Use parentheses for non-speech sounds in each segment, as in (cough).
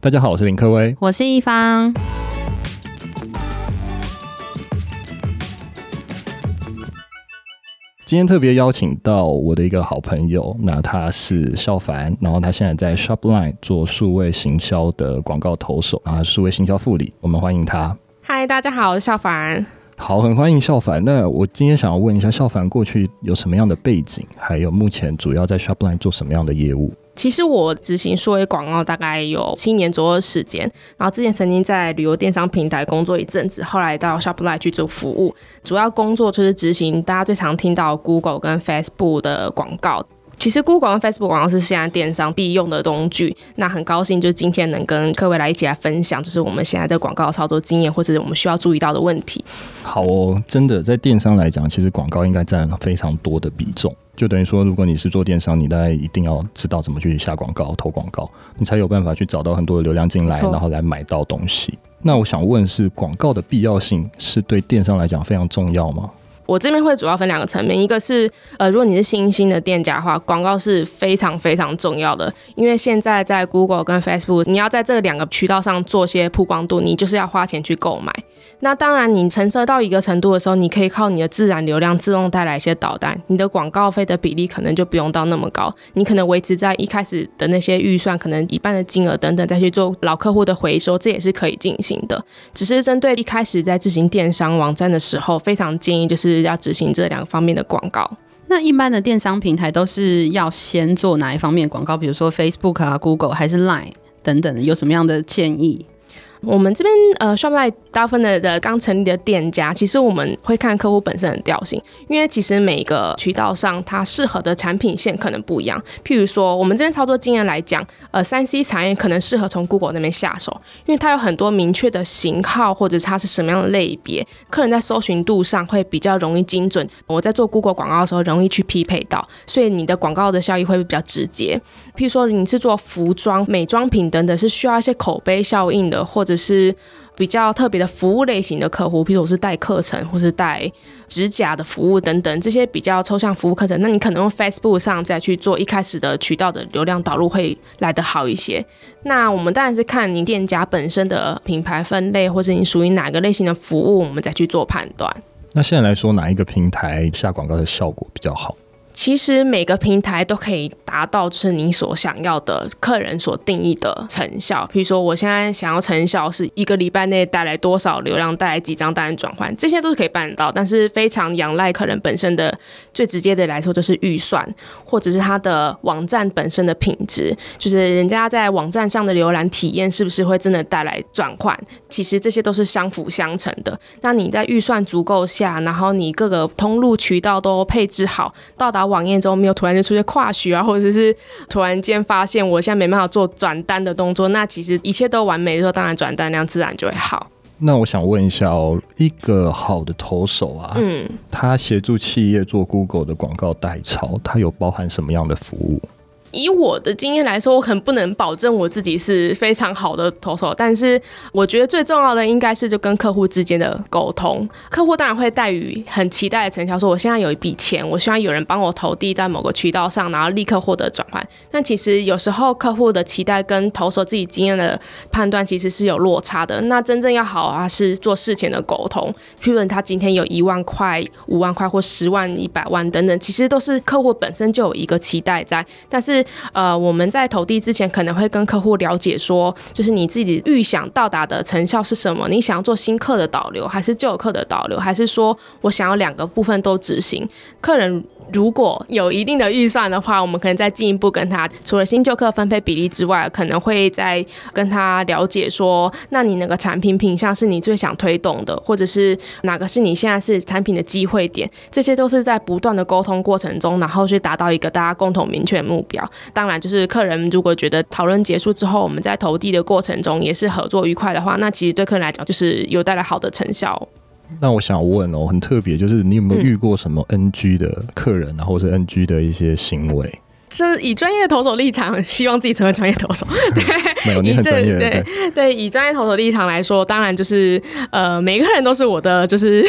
大家好，我是林科威，我是一方。今天特别邀请到我的一个好朋友，那他是孝凡，然后他现在在 Shopline 做数位行销的广告投手，然后数位行销副理，我们欢迎他。嗨，大家好，我是孝凡。好，很欢迎孝凡。那我今天想要问一下，孝凡过去有什么样的背景，还有目前主要在 Shopline 做什么样的业务？其实我执行数位广告大概有七年左右的时间，然后之前曾经在旅游电商平台工作一阵子，后来到 Shopify 去做服务，主要工作就是执行大家最常听到 Google 跟 Facebook 的广告。其实 Google 跟 Facebook 广告是现在电商必用的工具。那很高兴，就是今天能跟各位来一起来分享，就是我们现在的广告操作经验，或者是我们需要注意到的问题。好哦，真的在电商来讲，其实广告应该占了非常多的比重。就等于说，如果你是做电商，你大概一定要知道怎么去下广告、投广告，你才有办法去找到很多的流量进来，然后来买到东西。那我想问是，广告的必要性是对电商来讲非常重要吗？我这边会主要分两个层面，一个是呃，如果你是新兴的店家的话，广告是非常非常重要的，因为现在在 Google 跟 Facebook，你要在这两个渠道上做些曝光度，你就是要花钱去购买。那当然，你成色到一个程度的时候，你可以靠你的自然流量自动带来一些导单，你的广告费的比例可能就不用到那么高，你可能维持在一开始的那些预算，可能一半的金额等等，再去做老客户的回收，这也是可以进行的。只是针对一开始在执行电商网站的时候，非常建议就是要执行这两方面的广告。那一般的电商平台都是要先做哪一方面广告？比如说 Facebook 啊、Google 还是 Line 等等，有什么样的建议？我们这边呃，Shopline 大部分的的刚成立的店家，其实我们会看客户本身的调性，因为其实每个渠道上它适合的产品线可能不一样。譬如说，我们这边操作经验来讲，呃，三 C 产业可能适合从 Google 那边下手，因为它有很多明确的型号或者它是什么样的类别，客人在搜寻度上会比较容易精准。我在做 Google 广告的时候，容易去匹配到，所以你的广告的效益会比较直接。譬如说，你是做服装、美妆品等等，是需要一些口碑效应的，或者者是比较特别的服务类型的客户，譬如我是带课程或是带指甲的服务等等，这些比较抽象服务课程，那你可能用 Facebook 上再去做一开始的渠道的流量导入会来得好一些。那我们当然是看你店家本身的品牌分类，或是你属于哪个类型的服务，我们再去做判断。那现在来说，哪一个平台下广告的效果比较好？其实每个平台都可以达到就是你所想要的客人所定义的成效。比如说，我现在想要成效是一个礼拜内带来多少流量，带来几张单转换，这些都是可以办到。但是非常仰赖客人本身的最直接的来说，就是预算或者是他的网站本身的品质，就是人家在网站上的浏览体验是不是会真的带来转换。其实这些都是相辅相成的。那你在预算足够下，然后你各个通路渠道都配置好，到达。网页之后没有突然间出现跨许啊，或者是突然间发现我现在没办法做转单的动作，那其实一切都完美的时候，当然转单量自然就会好。那我想问一下哦，一个好的投手啊，嗯，他协助企业做 Google 的广告代抄，它有包含什么样的服务？以我的经验来说，我可能不能保证我自己是非常好的投手，但是我觉得最重要的应该是就跟客户之间的沟通。客户当然会带予很期待的成效，说我现在有一笔钱，我希望有人帮我投递在某个渠道上，然后立刻获得转换。但其实有时候客户的期待跟投手自己经验的判断其实是有落差的。那真正要好啊，是做事前的沟通。譬如他今天有一万块、五万块或十万、一百万等等，其实都是客户本身就有一个期待在，但是。呃，我们在投递之前可能会跟客户了解说，就是你自己预想到达的成效是什么？你想要做新客的导流，还是旧客的导流，还是说我想要两个部分都执行？客人。如果有一定的预算的话，我们可能再进一步跟他，除了新旧客分配比例之外，可能会再跟他了解说，那你那个产品品项是你最想推动的，或者是哪个是你现在是产品的机会点，这些都是在不断的沟通过程中，然后去达到一个大家共同明确的目标。当然，就是客人如果觉得讨论结束之后，我们在投递的过程中也是合作愉快的话，那其实对客人来讲就是有带来好的成效。那我想问哦，很特别，就是你有没有遇过什么 NG 的客人，然后是 NG 的一些行为？就是以专业投手立场，希望自己成为专业投手。对，(laughs) 没有，你很专业。对对，对，以专业投手立场来说，当然就是呃，每个人都是我的就是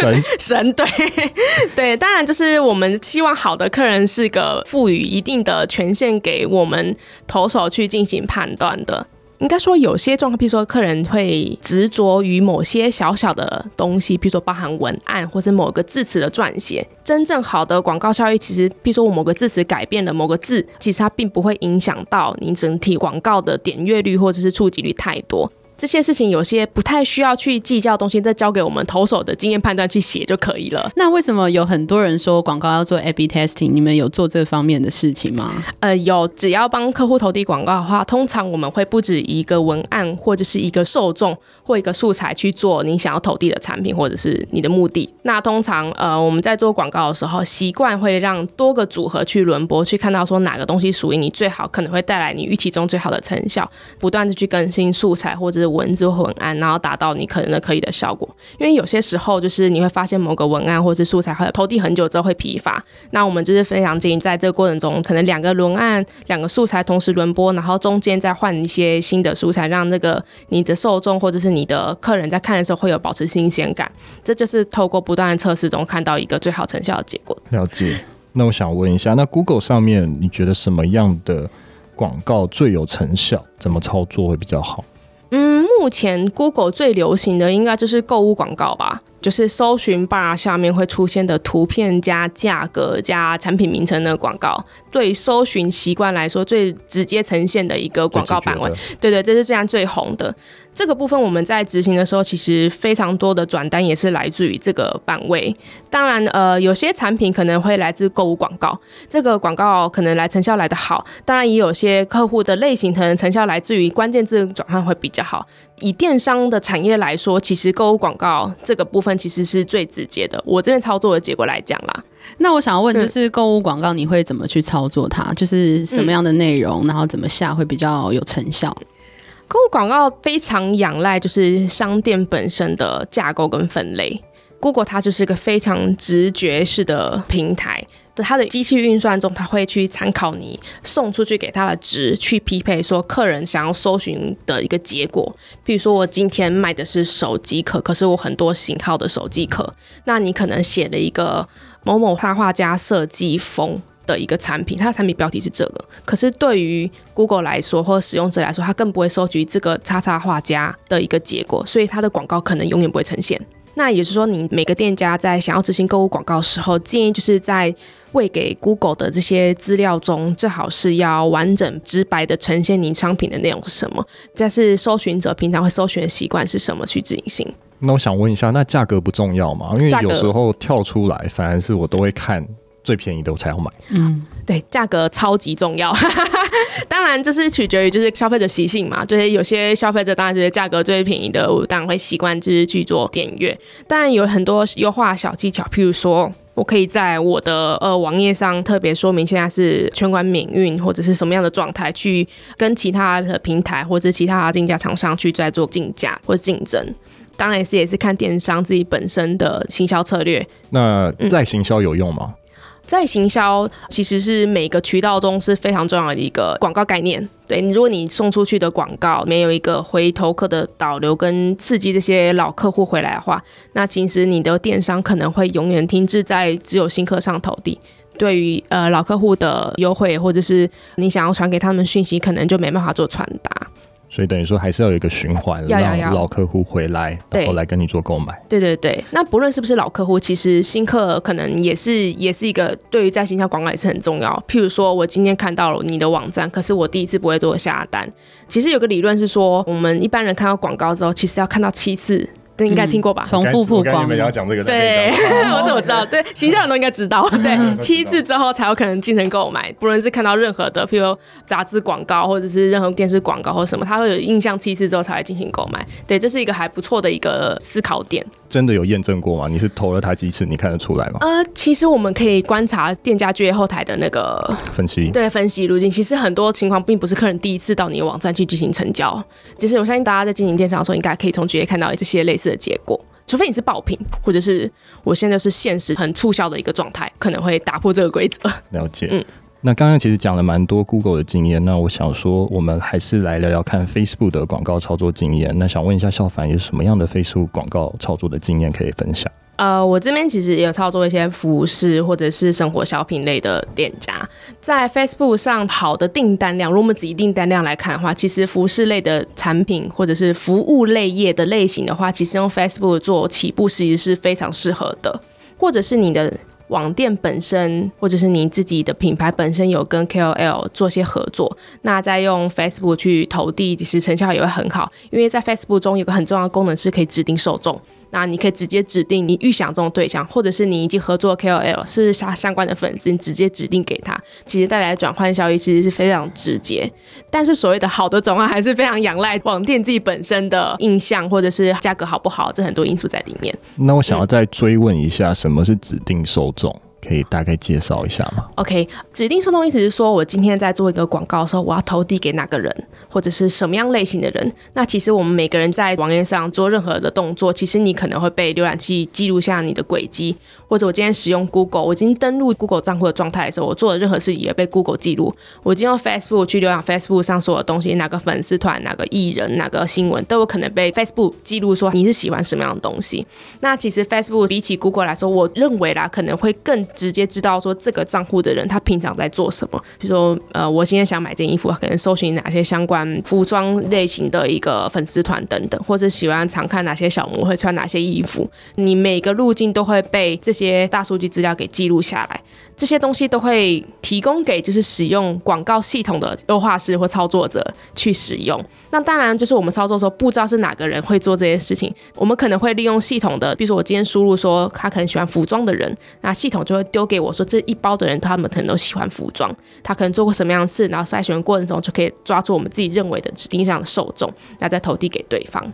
神 (laughs) 神。对 (laughs) 对，当然就是我们希望好的客人是个赋予一定的权限给我们投手去进行判断的。应该说有些状况，譬如说客人会执着于某些小小的东西，比如说包含文案或是某个字词的撰写。真正好的广告效益，其实譬如说我某个字词改变了某个字，其实它并不会影响到你整体广告的点阅率或者是触及率太多。这些事情有些不太需要去计较的东西，再交给我们投手的经验判断去写就可以了。那为什么有很多人说广告要做 A/B testing？你们有做这方面的事情吗？呃，有。只要帮客户投递广告的话，通常我们会不止一个文案，或者是一个受众，或一个素材去做你想要投递的产品，或者是你的目的。那通常呃，我们在做广告的时候，习惯会让多个组合去轮播，去看到说哪个东西属于你最好，可能会带来你预期中最好的成效，不断的去更新素材或者是。文字文案，然后达到你可能的可以的效果。因为有些时候，就是你会发现某个文案或者是素材，会投递很久之后会疲乏。那我们就是非常建议，在这个过程中，可能两个文案、两个素材同时轮播，然后中间再换一些新的素材，让那个你的受众或者是你的客人在看的时候会有保持新鲜感。这就是透过不断的测试中看到一个最好成效的结果。了解。那我想问一下，那 Google 上面你觉得什么样的广告最有成效？怎么操作会比较好？嗯，目前 Google 最流行的应该就是购物广告吧，就是搜寻 bar 下面会出现的图片加价格加产品名称的广告，对搜寻习惯来说最直接呈现的一个广告版位。对对，这是这样最红的。这个部分我们在执行的时候，其实非常多的转单也是来自于这个版位。当然，呃，有些产品可能会来自购物广告，这个广告可能来成效来得好。当然，也有些客户的类型可能成效来自于关键字转换会比较好。以电商的产业来说，其实购物广告这个部分其实是最直接的。我这边操作的结果来讲啦，那我想要问，就是购物广告你会怎么去操作它？就是什么样的内容，然后怎么下会比较有成效？购物广告非常仰赖就是商店本身的架构跟分类。Google 它就是一个非常直觉式的平台，在它的机器运算中，它会去参考你送出去给它的值，去匹配说客人想要搜寻的一个结果。比如说我今天卖的是手机壳，可是我很多型号的手机壳，那你可能写了一个某某插画家设计风。的一个产品，它的产品标题是这个，可是对于 Google 来说，或者使用者来说，它更不会收集这个叉叉画家的一个结果，所以它的广告可能永远不会呈现。那也就是说，你每个店家在想要执行购物广告的时候，建议就是在喂给 Google 的这些资料中，最好是要完整直白的呈现您商品的内容是什么，再是搜寻者平常会搜寻的习惯是什么去执行。那我想问一下，那价格不重要吗？因为有时候跳出来，反而是我都会看。最便宜的我才要买。嗯，对，价格超级重要。(laughs) 当然，这是取决于就是消费者习性嘛。就是有些消费者当然觉得价格最便宜的，我当然会习惯就是去做点阅。当然有很多优化小技巧，譬如说我可以在我的呃网页上特别说明现在是全馆免运或者是什么样的状态，去跟其他的平台或者其他的竞价厂商去再做竞价或者竞争。当然也是也是看电商自己本身的行销策略。那在行销有用吗？嗯在行销其实是每个渠道中是非常重要的一个广告概念。对，如果你送出去的广告没有一个回头客的导流跟刺激这些老客户回来的话，那其实你的电商可能会永远停滞在只有新客上投递。对于呃老客户的优惠或者是你想要传给他们讯息，可能就没办法做传达。所以等于说还是要有一个循环，让老客户回来，然后来跟你做购买。对对对，那不论是不是老客户，其实新客可能也是也是一个对于在行销广告也是很重要。譬如说我今天看到了你的网站，可是我第一次不会做下单。其实有个理论是说，我们一般人看到广告之后，其实要看到七次。这应该听过吧？重复曝光。你们要讲这个？对，(laughs) 我怎么知道？对，形象人都应该知道。(laughs) 对，七次之后才有可能进行购买。不论是看到任何的，譬如杂志广告，或者是任何电视广告或什么，他会有印象七次之后才来进行购买。对，这是一个还不错的一个思考点。真的有验证过吗？你是投了他几次？你看得出来吗？呃，其实我们可以观察店家就业后台的那个分析，对，分析路径。其实很多情况并不是客人第一次到你的网站去进行成交。其实我相信大家在进行电商的时候，应该可以从直接看到这些类似的结果。除非你是爆品，或者是我现在是限时很促销的一个状态，可能会打破这个规则。了解。嗯。那刚刚其实讲了蛮多 Google 的经验，那我想说，我们还是来聊聊看 Facebook 的广告操作经验。那想问一下，小凡有什么样的 Facebook 广告操作的经验可以分享？呃，我这边其实也有操作一些服饰或者是生活小品类的店家，在 Facebook 上好的订单量，如果我们只以订单量来看的话，其实服饰类的产品或者是服务类业的类型的话，其实用 Facebook 做起步其实是非常适合的，或者是你的。网店本身，或者是你自己的品牌本身有跟 KOL 做些合作，那再用 Facebook 去投递，其实成效也会很好。因为在 Facebook 中有个很重要的功能是可以指定受众。那你可以直接指定你预想中的对象，或者是你已经合作 KOL 是相相关的粉丝，你直接指定给他，其实带来的转换效益其实是非常直接。但是所谓的好的转换还是非常仰赖网店自己本身的印象，或者是价格好不好，这很多因素在里面。那我想要再追问一下，什么是指定受众？可以大概介绍一下吗？OK，指定受众意思是说，我今天在做一个广告的时候，我要投递给哪个人，或者是什么样类型的人。那其实我们每个人在网页上做任何的动作，其实你可能会被浏览器记录下你的轨迹，或者我今天使用 Google，我已经登录 Google 账户的状态的时候，我做的任何事也被 Google 记录。我今天用 Facebook 去浏览 Facebook 上所有东西，哪个粉丝团、哪个艺人、哪个新闻，都有可能被 Facebook 记录说你是喜欢什么样的东西。那其实 Facebook 比起 Google 来说，我认为啦，可能会更。直接知道说这个账户的人他平常在做什么，比如说呃，我今天想买件衣服，可能搜寻哪些相关服装类型的一个粉丝团等等，或者喜欢常看哪些小模会穿哪些衣服，你每个路径都会被这些大数据资料给记录下来，这些东西都会提供给就是使用广告系统的优化师或操作者去使用。那当然就是我们操作的时候不知道是哪个人会做这些事情，我们可能会利用系统的，比如说我今天输入说他可能喜欢服装的人，那系统就会。丢给我说，这一包的人他们可能都喜欢服装，他可能做过什么样的事，然后筛选过程中就可以抓住我们自己认为的指定上的受众，然后再投递给对方。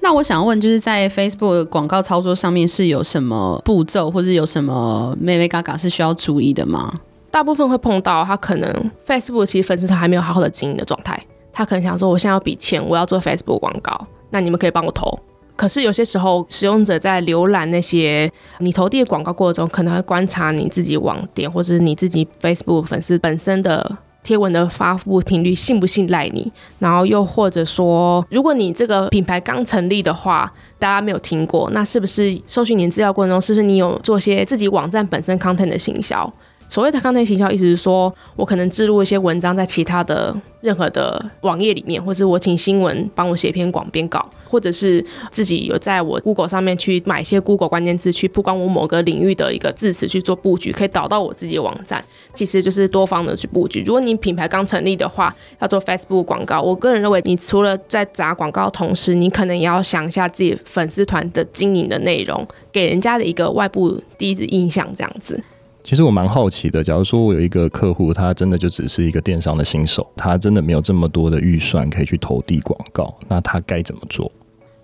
那我想问，就是在 Facebook 广告操作上面是有什么步骤，或者有什么妹妹嘎嘎是需要注意的吗？大部分会碰到，他可能 Facebook 其实粉丝团还没有好好的经营的状态，他可能想说，我现在要笔钱，我要做 Facebook 广告，那你们可以帮我投。可是有些时候，使用者在浏览那些你投递的广告过程中，可能会观察你自己网店或者是你自己 Facebook 粉丝本身的贴文的发布频率信不信赖你，然后又或者说，如果你这个品牌刚成立的话，大家没有听过，那是不是搜寻你资料过程中，是不是你有做些自己网站本身 content 的行销？所谓的 content 行销，意思是说我可能置入一些文章在其他的任何的网页里面，或是我请新闻帮我写篇广编稿，或者是自己有在我 Google 上面去买一些 Google 关键字去曝光我某个领域的一个字词去做布局，可以导到我自己的网站。其实就是多方的去布局。如果你品牌刚成立的话，要做 Facebook 广告，我个人认为，你除了在砸广告同时，你可能也要想一下自己粉丝团的经营的内容，给人家的一个外部第一印象，这样子。其实我蛮好奇的，假如说我有一个客户，他真的就只是一个电商的新手，他真的没有这么多的预算可以去投递广告，那他该怎么做？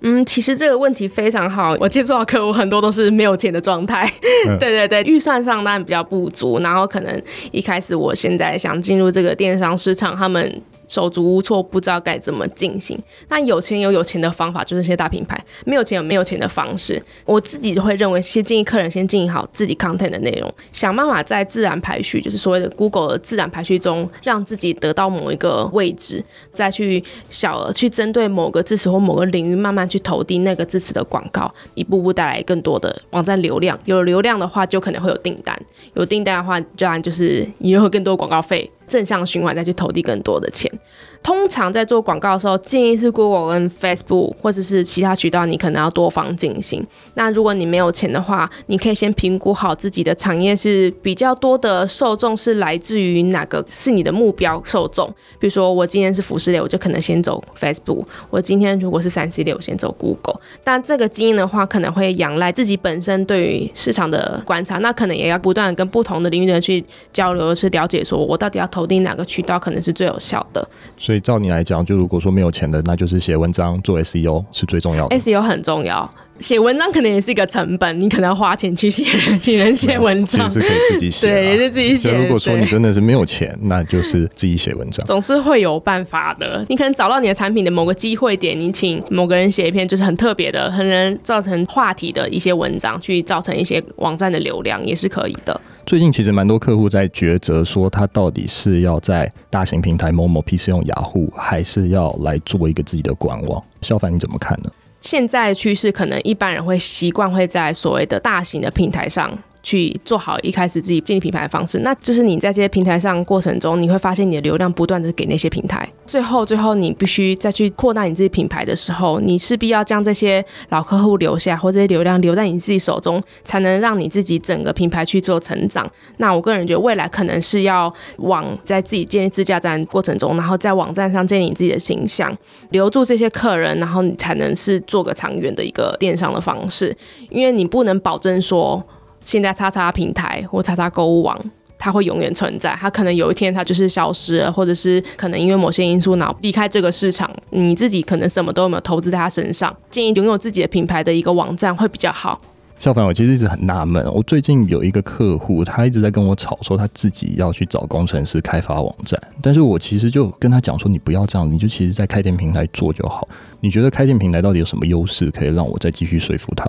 嗯，其实这个问题非常好，(laughs) 我接触到客户很多都是没有钱的状态，嗯、(laughs) 对对对，预算上当然比较不足，然后可能一开始我现在想进入这个电商市场，他们。手足无措，不知道该怎么进行。那有钱有有钱的方法，就是些大品牌；没有钱有没有钱的方式。我自己会认为，先建议客人先经营好自己 content 的内容，想办法在自然排序，就是所谓的 Google 的自然排序中，让自己得到某一个位置，再去小额去针对某个字词或某个领域，慢慢去投递那个字词的广告，一步步带来更多的网站流量。有流量的话，就可能会有订单；有订单的话，当然就是也有更多广告费。正向循环，再去投递更多的钱。通常在做广告的时候，建议是 Google 跟 Facebook 或者是其他渠道，你可能要多方进行。那如果你没有钱的话，你可以先评估好自己的产业是比较多的受众是来自于哪个是你的目标受众。比如说我今天是服饰类，我就可能先走 Facebook；我今天如果是三 C 类，我先走 Google。但这个经营的话，可能会仰赖自己本身对于市场的观察，那可能也要不断跟不同的领域的人去交流，去了解说我到底要投递哪个渠道可能是最有效的。所以照你来讲，就如果说没有钱的，那就是写文章做 SEO 是最重要的。SEO 很重要，写文章可能也是一个成本，你可能要花钱去写，(laughs) 请人写文章，其实是可以自己写，对，也是自己写。如果说你真的是没有钱，那就是自己写文章，总是会有办法的。你可能找到你的产品的某个机会点，你请某个人写一篇就是很特别的、很能造成话题的一些文章，去造成一些网站的流量，也是可以的。最近其实蛮多客户在抉择，说他到底是要在大型平台某某 PC 用雅虎，还是要来做一个自己的官网。肖凡你怎么看呢？现在趋势可能一般人会习惯会在所谓的大型的平台上。去做好一开始自己建立品牌的方式，那就是你在这些平台上过程中，你会发现你的流量不断的给那些平台，最后最后你必须再去扩大你自己品牌的时候，你势必要将这些老客户留下，或这些流量留在你自己手中，才能让你自己整个品牌去做成长。那我个人觉得未来可能是要往在自己建立自驾站过程中，然后在网站上建立你自己的形象，留住这些客人，然后你才能是做个长远的一个电商的方式，因为你不能保证说。现在叉叉平台或叉叉购物网，它会永远存在。它可能有一天它就是消失了，或者是可能因为某些因素，然后离开这个市场。你自己可能什么都没有投资在它身上。建议拥有自己的品牌的一个网站会比较好。小凡，我其实一直很纳闷，我最近有一个客户，他一直在跟我吵说他自己要去找工程师开发网站，但是我其实就跟他讲说，你不要这样，你就其实在开店平台做就好。你觉得开店平台到底有什么优势，可以让我再继续说服他？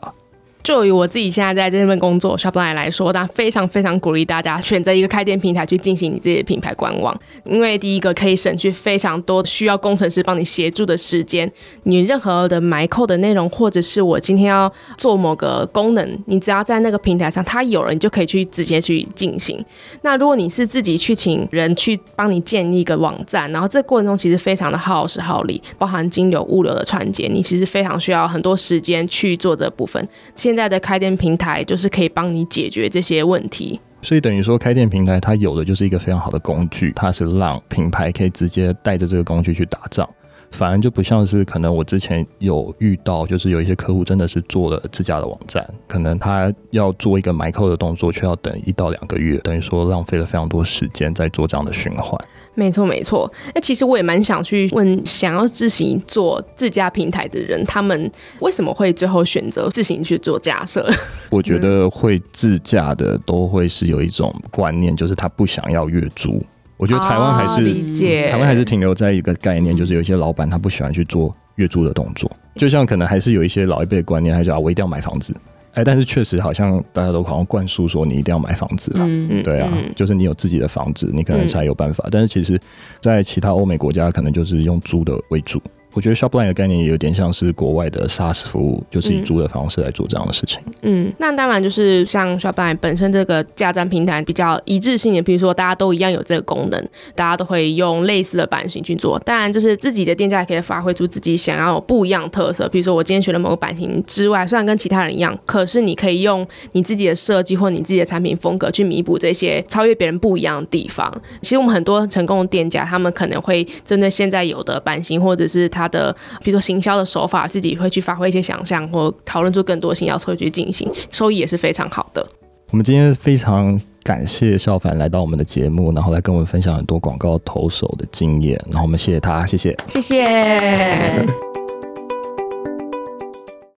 就以我自己现在在这份工作 shop 来来说，当然非常非常鼓励大家选择一个开店平台去进行你自己的品牌官网，因为第一个可以省去非常多需要工程师帮你协助的时间。你任何的买扣的内容，或者是我今天要做某个功能，你只要在那个平台上它有了，你就可以去直接去进行。那如果你是自己去请人去帮你建立一个网站，然后这过程中其实非常的耗时耗力，包含金流物流的串接，你其实非常需要很多时间去做这部分。现在的开店平台就是可以帮你解决这些问题，所以等于说开店平台它有的就是一个非常好的工具，它是让品牌可以直接带着这个工具去打仗，反而就不像是可能我之前有遇到，就是有一些客户真的是做了自家的网站，可能他要做一个买扣的动作，却要等一到两个月，等于说浪费了非常多时间在做这样的循环。没错，没错。那其实我也蛮想去问，想要自行做自家平台的人，他们为什么会最后选择自行去做架设？(laughs) 我觉得会自驾的都会是有一种观念，就是他不想要月租。我觉得台湾还是、哦、台湾还是停留在一个概念，就是有一些老板他不喜欢去做月租的动作，就像可能还是有一些老一辈的观念，他就啊，我一定要买房子。哎，但是确实好像大家都好像灌输说你一定要买房子啦，嗯、对啊，嗯、就是你有自己的房子，你可能才有办法。嗯、但是其实，在其他欧美国家，可能就是用租的为主。我觉得 Shopline 的概念也有点像是国外的 SaaS 服务，就是以租的方式来做这样的事情。嗯，那当然就是像 Shopline 本身这个架站平台比较一致性的，比如说大家都一样有这个功能，大家都会用类似的版型去做。当然，就是自己的店家也可以发挥出自己想要有不一样的特色。比如说我今天选了某个版型之外，虽然跟其他人一样，可是你可以用你自己的设计或你自己的产品风格去弥补这些超越别人不一样的地方。其实我们很多成功的店家，他们可能会针对现在有的版型或者是它的，比如说行销的手法，自己会去发挥一些想象，或讨论出更多行销策略去进行，收益也是非常好的。我们今天非常感谢邵凡来到我们的节目，然后来跟我们分享很多广告投手的经验，然后我们谢谢他，谢谢，谢谢。